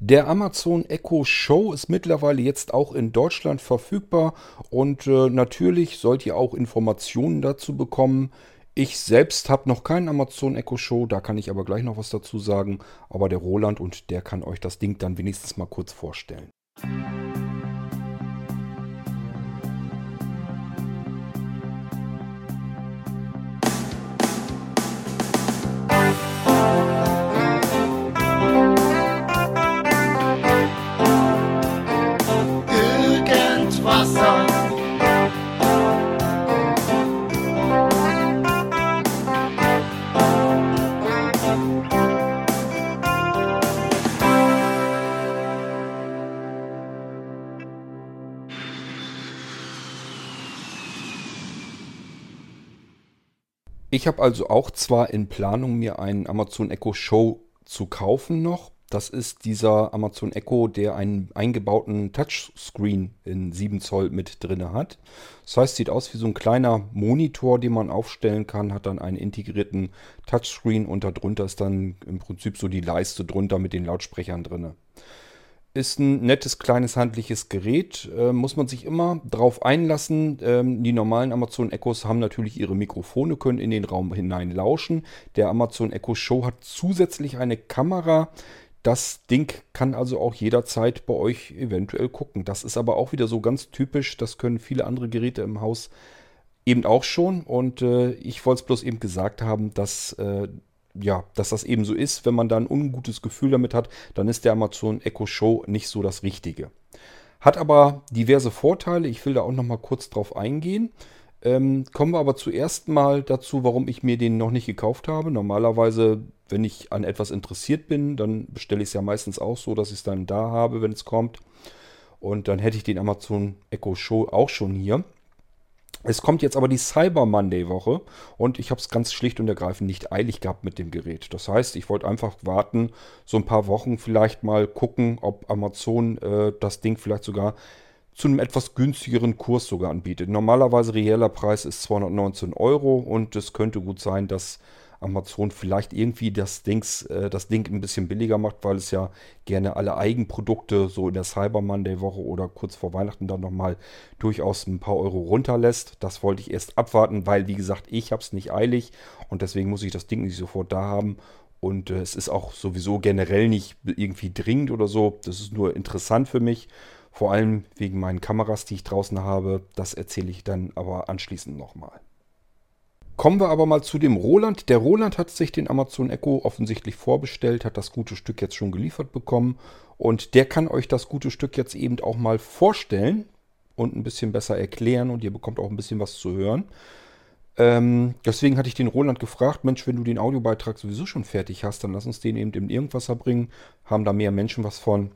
Der Amazon Echo Show ist mittlerweile jetzt auch in Deutschland verfügbar und äh, natürlich sollt ihr auch Informationen dazu bekommen. Ich selbst habe noch keinen Amazon Echo Show, da kann ich aber gleich noch was dazu sagen. Aber der Roland und der kann euch das Ding dann wenigstens mal kurz vorstellen. Irgendwasser. Ich habe also auch zwar in Planung, mir einen Amazon Echo Show zu kaufen noch. Das ist dieser Amazon Echo, der einen eingebauten Touchscreen in 7 Zoll mit drin hat. Das heißt, sieht aus wie so ein kleiner Monitor, den man aufstellen kann, hat dann einen integrierten Touchscreen und darunter ist dann im Prinzip so die Leiste drunter mit den Lautsprechern drin. Ist ein nettes, kleines, handliches Gerät. Äh, muss man sich immer drauf einlassen. Ähm, die normalen Amazon Echos haben natürlich ihre Mikrofone, können in den Raum hinein lauschen. Der Amazon Echo Show hat zusätzlich eine Kamera. Das Ding kann also auch jederzeit bei euch eventuell gucken. Das ist aber auch wieder so ganz typisch. Das können viele andere Geräte im Haus eben auch schon. Und äh, ich wollte es bloß eben gesagt haben, dass äh, ja, dass das eben so ist. Wenn man da ein ungutes Gefühl damit hat, dann ist der Amazon Echo Show nicht so das Richtige. Hat aber diverse Vorteile. Ich will da auch noch mal kurz drauf eingehen. Ähm, kommen wir aber zuerst mal dazu, warum ich mir den noch nicht gekauft habe. Normalerweise, wenn ich an etwas interessiert bin, dann bestelle ich es ja meistens auch so, dass ich es dann da habe, wenn es kommt. Und dann hätte ich den Amazon Echo Show auch schon hier. Es kommt jetzt aber die Cyber Monday Woche und ich habe es ganz schlicht und ergreifend nicht eilig gehabt mit dem Gerät. Das heißt, ich wollte einfach warten, so ein paar Wochen vielleicht mal gucken, ob Amazon äh, das Ding vielleicht sogar zu einem etwas günstigeren Kurs sogar anbietet. Normalerweise reeller Preis ist 219 Euro und es könnte gut sein, dass Amazon vielleicht irgendwie das, Dings, äh, das Ding ein bisschen billiger macht, weil es ja gerne alle Eigenprodukte so in der Cyber Monday Woche oder kurz vor Weihnachten dann nochmal durchaus ein paar Euro runterlässt. Das wollte ich erst abwarten, weil wie gesagt, ich habe es nicht eilig und deswegen muss ich das Ding nicht sofort da haben. Und äh, es ist auch sowieso generell nicht irgendwie dringend oder so. Das ist nur interessant für mich. Vor allem wegen meinen Kameras, die ich draußen habe. Das erzähle ich dann aber anschließend nochmal. Kommen wir aber mal zu dem Roland. Der Roland hat sich den Amazon Echo offensichtlich vorbestellt, hat das gute Stück jetzt schon geliefert bekommen und der kann euch das gute Stück jetzt eben auch mal vorstellen und ein bisschen besser erklären und ihr bekommt auch ein bisschen was zu hören. Ähm, deswegen hatte ich den Roland gefragt, Mensch, wenn du den Audiobeitrag sowieso schon fertig hast, dann lass uns den eben im Irgendwasser bringen. Haben da mehr Menschen was von,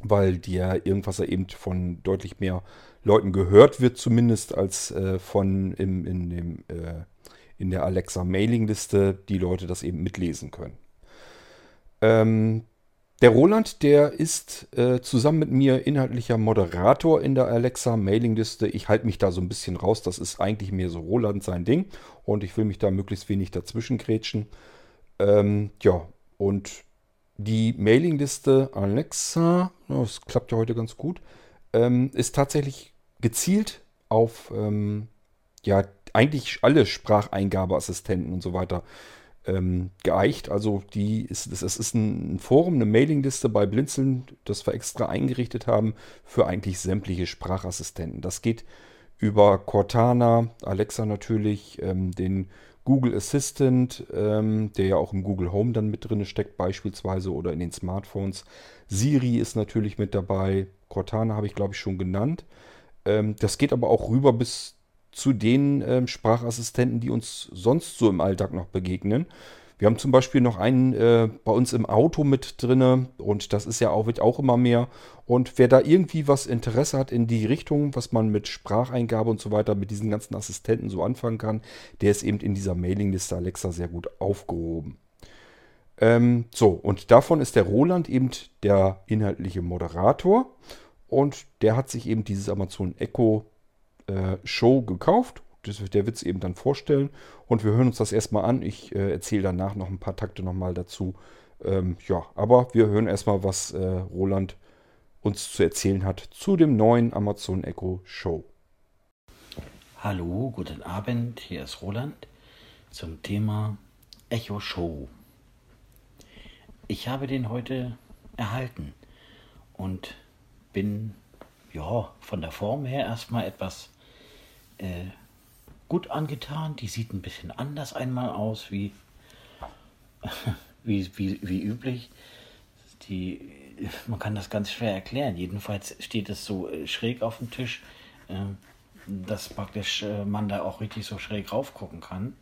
weil der Irgendwasser eben von deutlich mehr Leuten gehört wird, zumindest als äh, von im, in dem äh, in der Alexa Mailingliste die Leute das eben mitlesen können. Ähm, der Roland, der ist äh, zusammen mit mir inhaltlicher Moderator in der Alexa Mailingliste. Ich halte mich da so ein bisschen raus. Das ist eigentlich mehr so Roland sein Ding. Und ich will mich da möglichst wenig dazwischen grätschen. Ähm, ja, und die Mailingliste Alexa, das klappt ja heute ganz gut, ähm, ist tatsächlich gezielt auf ähm, ja, eigentlich alle Spracheingabeassistenten und so weiter ähm, geeicht. Also die ist, das, ist ein Forum, eine Mailingliste bei Blinzeln, das wir extra eingerichtet haben für eigentlich sämtliche Sprachassistenten. Das geht über Cortana, Alexa natürlich, ähm, den Google Assistant, ähm, der ja auch im Google Home dann mit drin steckt beispielsweise oder in den Smartphones. Siri ist natürlich mit dabei. Cortana habe ich glaube ich schon genannt. Ähm, das geht aber auch rüber bis zu den ähm, Sprachassistenten, die uns sonst so im Alltag noch begegnen. Wir haben zum Beispiel noch einen äh, bei uns im Auto mit drinne und das ist ja auch, wird auch immer mehr. Und wer da irgendwie was Interesse hat in die Richtung, was man mit Spracheingabe und so weiter mit diesen ganzen Assistenten so anfangen kann, der ist eben in dieser Mailingliste Alexa sehr gut aufgehoben. Ähm, so, und davon ist der Roland eben der inhaltliche Moderator und der hat sich eben dieses Amazon Echo äh, Show gekauft. Das, der wird es eben dann vorstellen. Und wir hören uns das erstmal an. Ich äh, erzähle danach noch ein paar Takte nochmal dazu, Ähm, ja, aber wir hören erstmal, was äh, Roland uns zu erzählen hat zu dem neuen Amazon Echo Show. Hallo, guten Abend, hier ist Roland zum Thema Echo Show. Ich habe den heute erhalten und bin ja von der Form her erstmal etwas äh, gut angetan. Die sieht ein bisschen anders einmal aus wie, wie, wie, wie üblich. Die, man kann das ganz schwer erklären. Jedenfalls steht es so äh, schräg auf dem Tisch, äh, dass praktisch äh, man da auch richtig so schräg rauf gucken kann.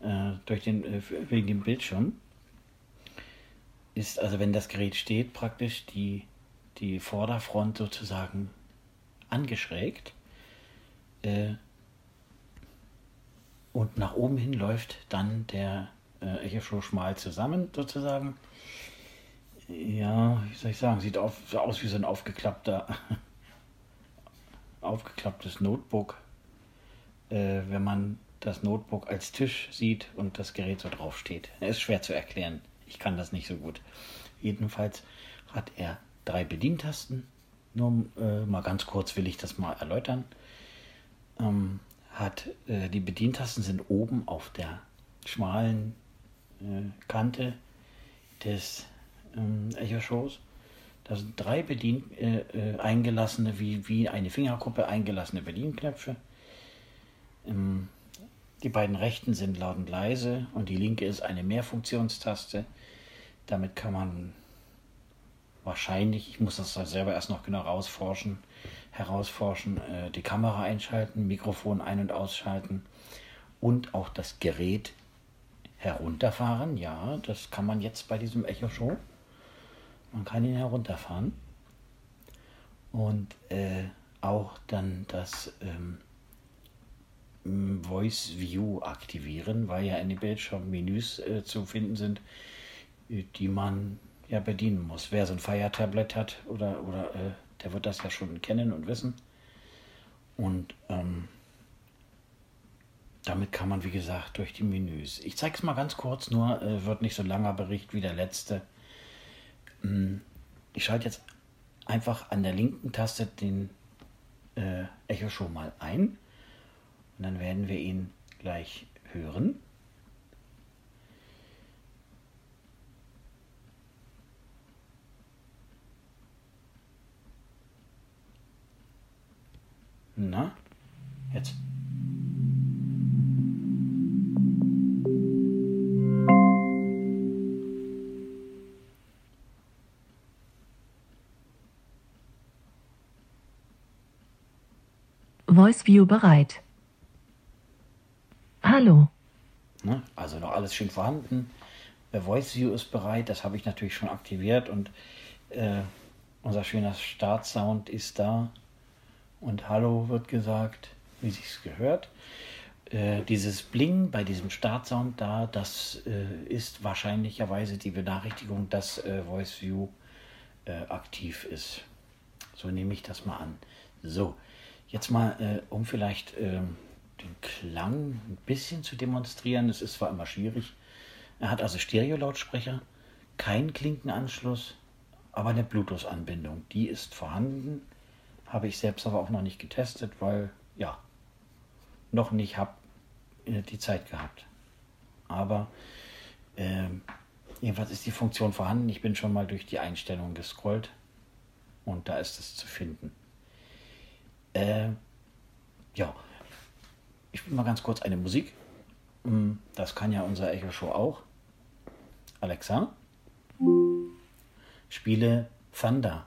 Äh, durch den, wegen dem Bildschirm. Ist also, wenn das Gerät steht, praktisch die, die Vorderfront sozusagen angeschrägt. Äh, und nach oben hin läuft dann der äh, Echo schmal zusammen sozusagen. Ja, wie soll ich sagen, sieht auf, so aus wie so ein aufgeklappter, aufgeklapptes Notebook. Äh, wenn man das Notebook als Tisch sieht und das Gerät so drauf steht. Ist schwer zu erklären. Ich kann das nicht so gut. Jedenfalls hat er drei Bedientasten. Nur äh, mal ganz kurz will ich das mal erläutern. Ähm, hat äh, die Bedientasten sind oben auf der schmalen äh, Kante des ähm, Echo-Shows. Da sind drei bedien äh, äh, eingelassene, wie, wie eine Fingerkuppe eingelassene Bedienknöpfe. Ähm, die beiden rechten sind laut und leise und die linke ist eine Mehrfunktionstaste. Damit kann man wahrscheinlich, ich muss das selber erst noch genau rausforschen, herausforschen, äh, die Kamera einschalten, Mikrofon ein- und ausschalten und auch das Gerät herunterfahren. Ja, das kann man jetzt bei diesem Echo Show. Man kann ihn herunterfahren. Und äh, auch dann das ähm, Voice View aktivieren, weil ja in den Bildschirmmenüs äh, zu finden sind, die man ja bedienen muss. Wer so ein Fire Tablet hat oder, oder äh, der wird das ja schon kennen und wissen. Und ähm, damit kann man, wie gesagt, durch die Menüs. Ich zeige es mal ganz kurz, nur äh, wird nicht so langer Bericht wie der letzte. Ähm, ich schalte jetzt einfach an der linken Taste den äh, Echo schon mal ein. Und dann werden wir ihn gleich hören. Na, jetzt. Voice View bereit. Hallo. Ne? Also noch alles schön vorhanden. Der Voice View ist bereit, das habe ich natürlich schon aktiviert und äh, unser schöner Startsound ist da und Hallo wird gesagt, wie sich's gehört. Äh, dieses Bling bei diesem Startsound da, das äh, ist wahrscheinlicherweise die Benachrichtigung, dass äh, Voice View äh, aktiv ist. So nehme ich das mal an. So, jetzt mal, äh, um vielleicht ähm, den Klang ein bisschen zu demonstrieren. Es ist zwar immer schwierig. Er hat also Stereo-Lautsprecher, keinen Klinkenanschluss, aber eine Bluetooth-Anbindung. Die ist vorhanden. Habe ich selbst aber auch noch nicht getestet, weil ja, noch nicht habe die Zeit gehabt. Aber äh, jedenfalls ist die Funktion vorhanden. Ich bin schon mal durch die Einstellungen gescrollt und da ist es zu finden. Äh, ja, ich spiele mal ganz kurz eine Musik. Hm, Das kann ja unser Echo Show auch. Alexa, spiele Thunder.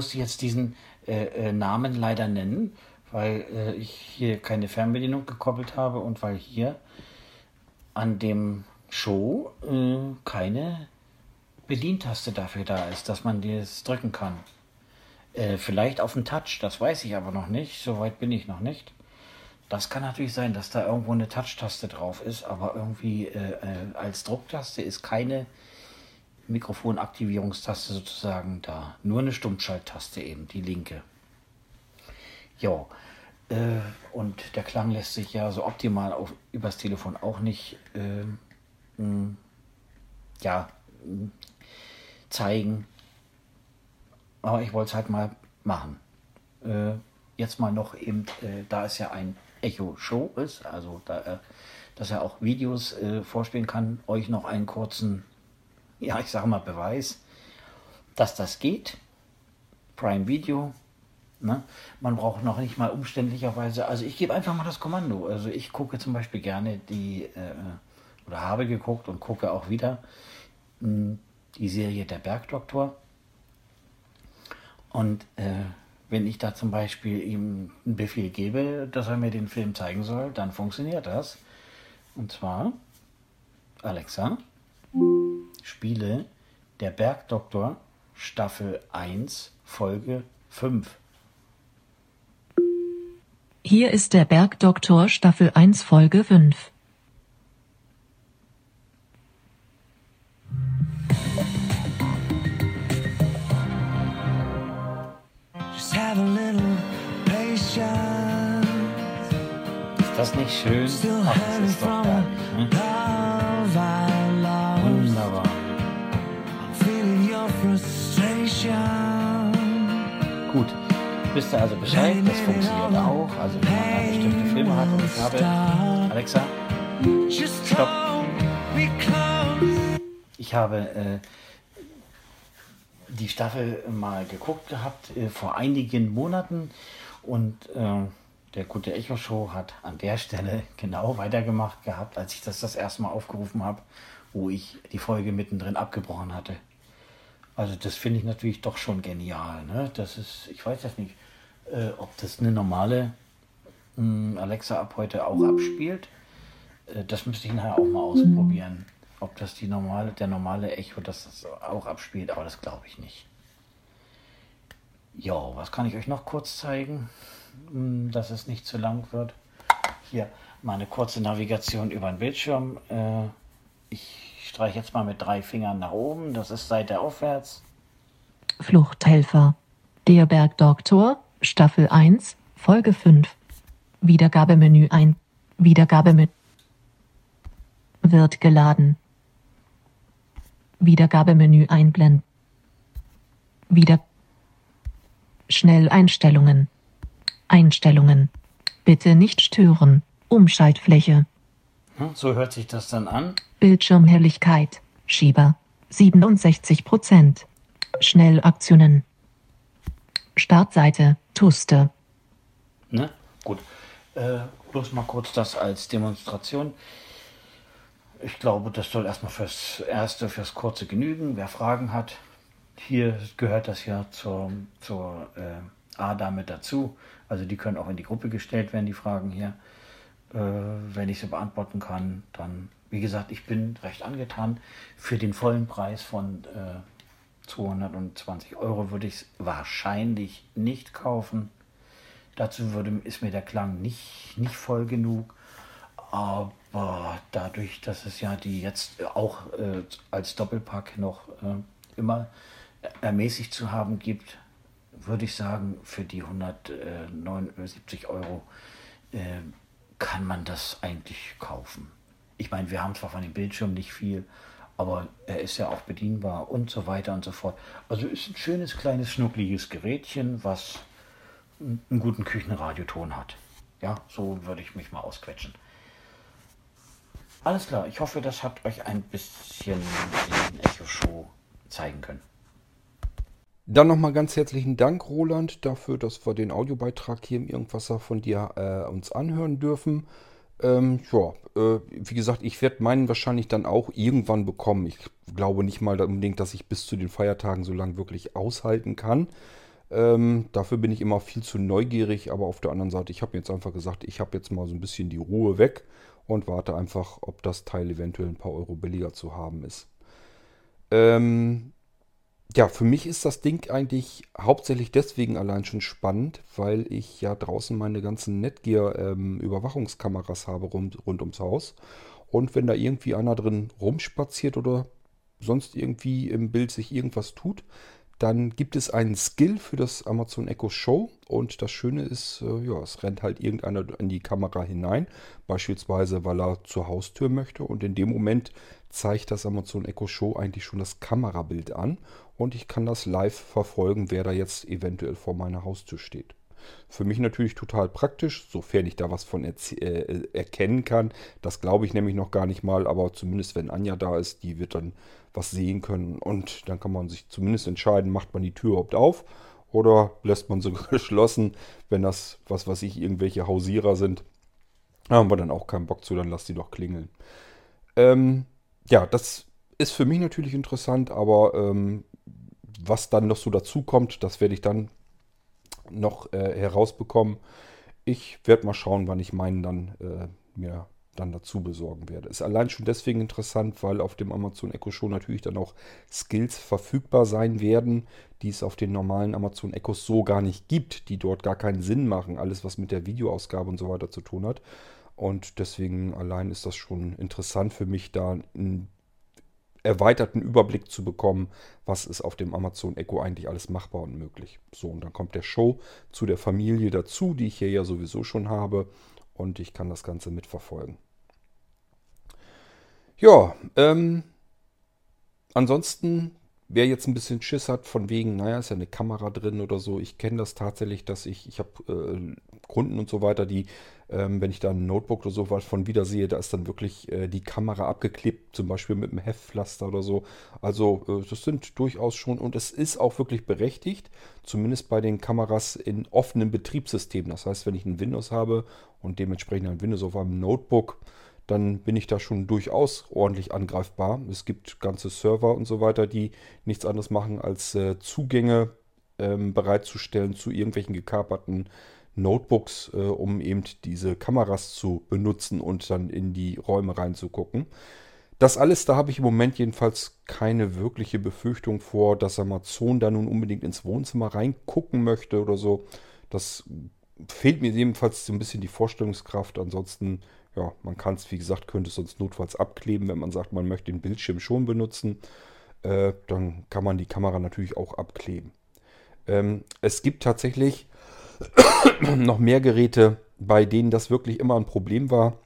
Musste jetzt diesen äh, äh, Namen leider nennen, weil äh, ich hier keine Fernbedienung gekoppelt habe und weil hier an dem Show äh, keine Bedientaste dafür da ist, dass man das drücken kann. Äh, vielleicht auf den Touch, das weiß ich aber noch nicht. Soweit bin ich noch nicht. Das kann natürlich sein, dass da irgendwo eine Touch-Taste drauf ist, aber irgendwie äh, äh, als Drucktaste ist keine Mikrofonaktivierungstaste sozusagen da. Nur eine Stummschalttaste eben, die linke. Jo. Äh, und der Klang lässt sich ja so optimal auf, übers Telefon auch nicht äh, mh, ja, mh, zeigen. Aber ich wollte es halt mal machen. Äh, jetzt mal noch eben, äh, da es ja ein Echo-Show ist, also da, äh, dass er auch Videos äh, vorspielen kann, euch noch einen kurzen, ja, ich sage mal Beweis, dass das geht. Prime Video. Ne? Man braucht noch nicht mal umständlicherweise, also ich gebe einfach mal das Kommando. Also ich gucke zum Beispiel gerne die, äh, oder habe geguckt und gucke auch wieder mh, die Serie Der Bergdoktor. Und äh, wenn ich da zum Beispiel ihm einen Befehl gebe, dass er mir den Film zeigen soll, dann funktioniert das. Und zwar, Alexa, spiele Der Bergdoktor Staffel 1, Folge 5. Hier ist der Bergdoktor Staffel 1 Folge 5. Just have a little patience. Ist das nicht schön? Still Ach, das ist doch from herrlich. Ne? Gut. Wisst ihr also Bescheid? Das funktioniert auch. Also wenn man da bestimmte Filme hat und ich habe, Alexa, Stopp. ich habe äh, die Staffel mal geguckt gehabt äh, vor einigen Monaten und äh, der gute Echo Show hat an der Stelle genau weitergemacht gehabt, als ich das das erste Mal aufgerufen habe, wo ich die Folge mittendrin abgebrochen hatte. Also das finde ich natürlich doch schon genial. Ne? Das ist, ich weiß jetzt nicht, äh, ob das eine normale mh, Alexa ab heute auch abspielt. Äh, das müsste ich nachher auch mal ausprobieren. Ob das die normale, der normale Echo das, das auch abspielt, aber das glaube ich nicht. Ja, was kann ich euch noch kurz zeigen, Hm, dass es nicht zu lang wird? Hier mal eine kurze Navigation über den Bildschirm. Äh, ich streiche jetzt mal mit drei Fingern nach oben. Das ist Seite aufwärts. Fluchthelfer. Der Bergdoktor Staffel 1 Folge 5. Wiedergabemenü ein. Wiedergabemenü. Wird geladen. Wiedergabemenü einblenden. Wieder. Schnelleinstellungen. Einstellungen. Bitte nicht stören. Umschaltfläche. Hm, So hört sich das dann an. Bildschirmhelligkeit. Schieber. 67%. Schnellaktionen. Startseite. Tuste. Ne? Gut. Äh, bloß mal kurz das als Demonstration. Ich glaube, das soll erstmal fürs Erste, fürs Kurze genügen. Wer Fragen hat, hier gehört das ja zur, zur äh, ADA mit dazu. Also die können auch in die Gruppe gestellt werden, die Fragen hier. Äh, wenn ich sie beantworten kann, dann, wie gesagt, ich bin recht angetan. Für den vollen Preis von äh, 220 Euro würde ich es wahrscheinlich nicht kaufen. Dazu würde, ist mir der Klang nicht, nicht voll genug. Aber dadurch, dass es ja die jetzt auch äh, als Doppelpack noch äh, immer ermäßigt zu haben gibt, würde ich sagen, für die 179 Euro äh, kann man das eigentlich kaufen. Ich meine, wir haben zwar von dem Bildschirm nicht viel, aber er ist ja auch bedienbar und so weiter und so fort. Also ist ein schönes, kleines, schnuckliges Gerätchen, was einen guten Küchenradioton hat. Ja, so würde ich mich mal ausquetschen. Alles klar, ich hoffe, das hat euch ein bisschen den Echo-Show zeigen können. Dann nochmal ganz herzlichen Dank, Roland, dafür, dass wir den Audiobeitrag hier im Irgendwasser von dir äh, uns anhören dürfen. Ähm, ja, äh, wie gesagt, ich werde meinen wahrscheinlich dann auch irgendwann bekommen. Ich glaube nicht mal unbedingt, dass ich bis zu den Feiertagen so lange wirklich aushalten kann. Ähm, dafür bin ich immer viel zu neugierig, aber auf der anderen Seite, ich habe jetzt einfach gesagt, ich habe jetzt mal so ein bisschen die Ruhe weg und warte einfach, ob das Teil eventuell ein paar Euro billiger zu haben ist. Ähm, ja, für mich ist das Ding eigentlich hauptsächlich deswegen allein schon spannend, weil ich ja draußen meine ganzen Netgear-Überwachungskameras habe rund, rund ums Haus. Und wenn da irgendwie einer drin rumspaziert oder sonst irgendwie im Bild sich irgendwas tut, dann gibt es einen Skill für das Amazon Echo Show und das Schöne ist, äh, ja, es rennt halt irgendeiner in die Kamera hinein, beispielsweise weil er zur Haustür möchte und in dem Moment zeigt das Amazon Echo Show eigentlich schon das Kamerabild an und ich kann das live verfolgen, wer da jetzt eventuell vor meiner Haustür steht. Für mich natürlich total praktisch, sofern ich da was von äh, erkennen kann. Das glaube ich nämlich noch gar nicht mal, aber zumindest wenn Anja da ist, die wird dann was sehen können. Und dann kann man sich zumindest entscheiden, macht man die Tür überhaupt auf oder lässt man sie geschlossen, wenn das, was weiß ich, irgendwelche Hausierer sind. Da haben wir dann auch keinen Bock zu, dann lass die doch klingeln. Ähm, ja, das ist für mich natürlich interessant, aber ähm, was dann noch so dazu kommt, das werde ich dann noch äh, herausbekommen. Ich werde mal schauen, wann ich meinen dann äh, mir dann dazu besorgen werde. Ist allein schon deswegen interessant, weil auf dem Amazon Echo Show natürlich dann auch Skills verfügbar sein werden, die es auf den normalen Amazon Echos so gar nicht gibt, die dort gar keinen Sinn machen, alles was mit der Videoausgabe und so weiter zu tun hat. Und deswegen allein ist das schon interessant für mich, da einen erweiterten Überblick zu bekommen, was ist auf dem Amazon Echo eigentlich alles machbar und möglich. So, und dann kommt der Show zu der Familie dazu, die ich hier ja sowieso schon habe und ich kann das Ganze mitverfolgen. Ja, ähm, ansonsten, wer jetzt ein bisschen Schiss hat, von wegen, naja, ist ja eine Kamera drin oder so, ich kenne das tatsächlich, dass ich, ich habe äh, Kunden und so weiter, die, ähm, wenn ich da ein Notebook oder so was von wieder sehe, da ist dann wirklich äh, die Kamera abgeklebt, zum Beispiel mit einem Heftpflaster oder so. Also äh, das sind durchaus schon, und es ist auch wirklich berechtigt, zumindest bei den Kameras in offenen Betriebssystemen. Das heißt, wenn ich ein Windows habe und dementsprechend ein Windows auf einem Notebook, dann bin ich da schon durchaus ordentlich angreifbar. Es gibt ganze Server und so weiter, die nichts anderes machen, als äh, Zugänge ähm, bereitzustellen zu irgendwelchen gekaperten Notebooks, äh, um eben diese Kameras zu benutzen und dann in die Räume reinzugucken. Das alles, da habe ich im Moment jedenfalls keine wirkliche Befürchtung vor, dass Amazon da nun unbedingt ins Wohnzimmer reingucken möchte oder so. Das fehlt mir jedenfalls so ein bisschen die Vorstellungskraft. Ansonsten ja, man kann es, wie gesagt, könnte es sonst notfalls abkleben, wenn man sagt, man möchte den Bildschirm schon benutzen. Äh, dann kann man die Kamera natürlich auch abkleben. Ähm, es gibt tatsächlich noch mehr Geräte, bei denen das wirklich immer ein Problem war.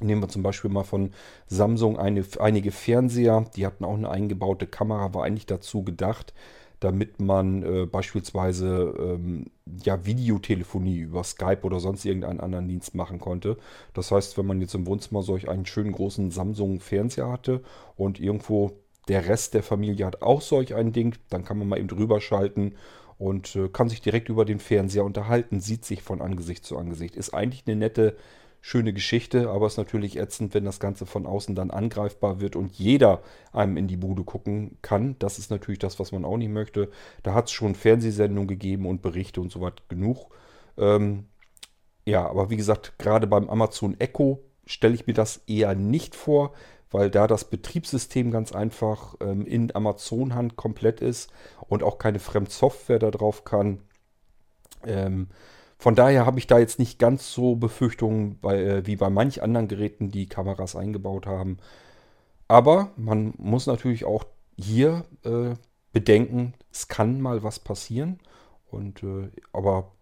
Nehmen wir zum Beispiel mal von Samsung eine, einige Fernseher, die hatten auch eine eingebaute Kamera, war eigentlich dazu gedacht, damit man äh, beispielsweise ähm, ja, Videotelefonie über Skype oder sonst irgendeinen anderen Dienst machen konnte. Das heißt, wenn man jetzt im Wohnzimmer solch einen schönen großen Samsung-Fernseher hatte und irgendwo der Rest der Familie hat auch solch ein Ding, dann kann man mal eben drüber schalten und äh, kann sich direkt über den Fernseher unterhalten, sieht sich von Angesicht zu Angesicht. Ist eigentlich eine nette schöne Geschichte, aber es ist natürlich ätzend, wenn das Ganze von außen dann angreifbar wird und jeder einem in die Bude gucken kann. Das ist natürlich das, was man auch nicht möchte. Da hat es schon Fernsehsendungen gegeben und Berichte und so weiter genug. Ähm, ja, aber wie gesagt, gerade beim Amazon Echo stelle ich mir das eher nicht vor, weil da das Betriebssystem ganz einfach ähm, in Amazon-Hand komplett ist und auch keine Fremdsoftware da drauf kann. Ähm, von daher habe ich da jetzt nicht ganz so Befürchtungen bei, äh, wie bei manch anderen Geräten, die Kameras eingebaut haben. Aber man muss natürlich auch hier äh, bedenken, es kann mal was passieren. Und äh, aber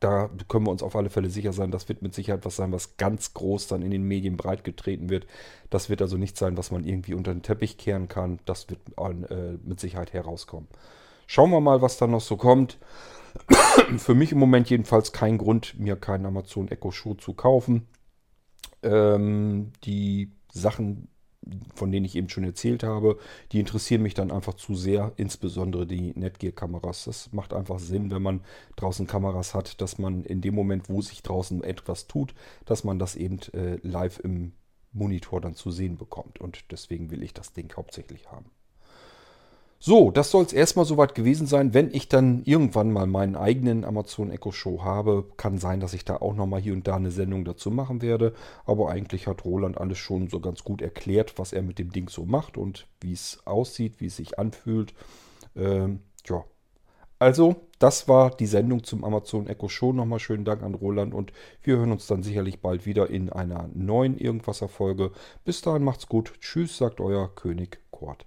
da können wir uns auf alle Fälle sicher sein, das wird mit Sicherheit was sein, was ganz groß dann in den Medien breitgetreten wird. Das wird also nicht sein, was man irgendwie unter den Teppich kehren kann. Das wird äh, mit Sicherheit herauskommen. Schauen wir mal, was da noch so kommt. Für mich im Moment jedenfalls kein Grund, mir keinen Amazon Echo Show zu kaufen. Ähm, die Sachen, von denen ich eben schon erzählt habe, die interessieren mich dann einfach zu sehr, insbesondere die Netgear-Kameras. Das macht einfach Sinn, wenn man draußen Kameras hat, dass man in dem Moment, wo sich draußen etwas tut, dass man das eben äh, live im Monitor dann zu sehen bekommt. Und deswegen will ich das Ding hauptsächlich haben. So, das soll es erstmal soweit gewesen sein. Wenn ich dann irgendwann mal meinen eigenen Amazon Echo Show habe, kann sein, dass ich da auch nochmal hier und da eine Sendung dazu machen werde. Aber eigentlich hat Roland alles schon so ganz gut erklärt, was er mit dem Ding so macht und wie es aussieht, wie es sich anfühlt. Ähm, ja. Also, das war die Sendung zum Amazon Echo Show. Nochmal schönen Dank an Roland und wir hören uns dann sicherlich bald wieder in einer neuen Irgendwasser-Folge. Bis dahin macht's gut. Tschüss, sagt euer König Kort.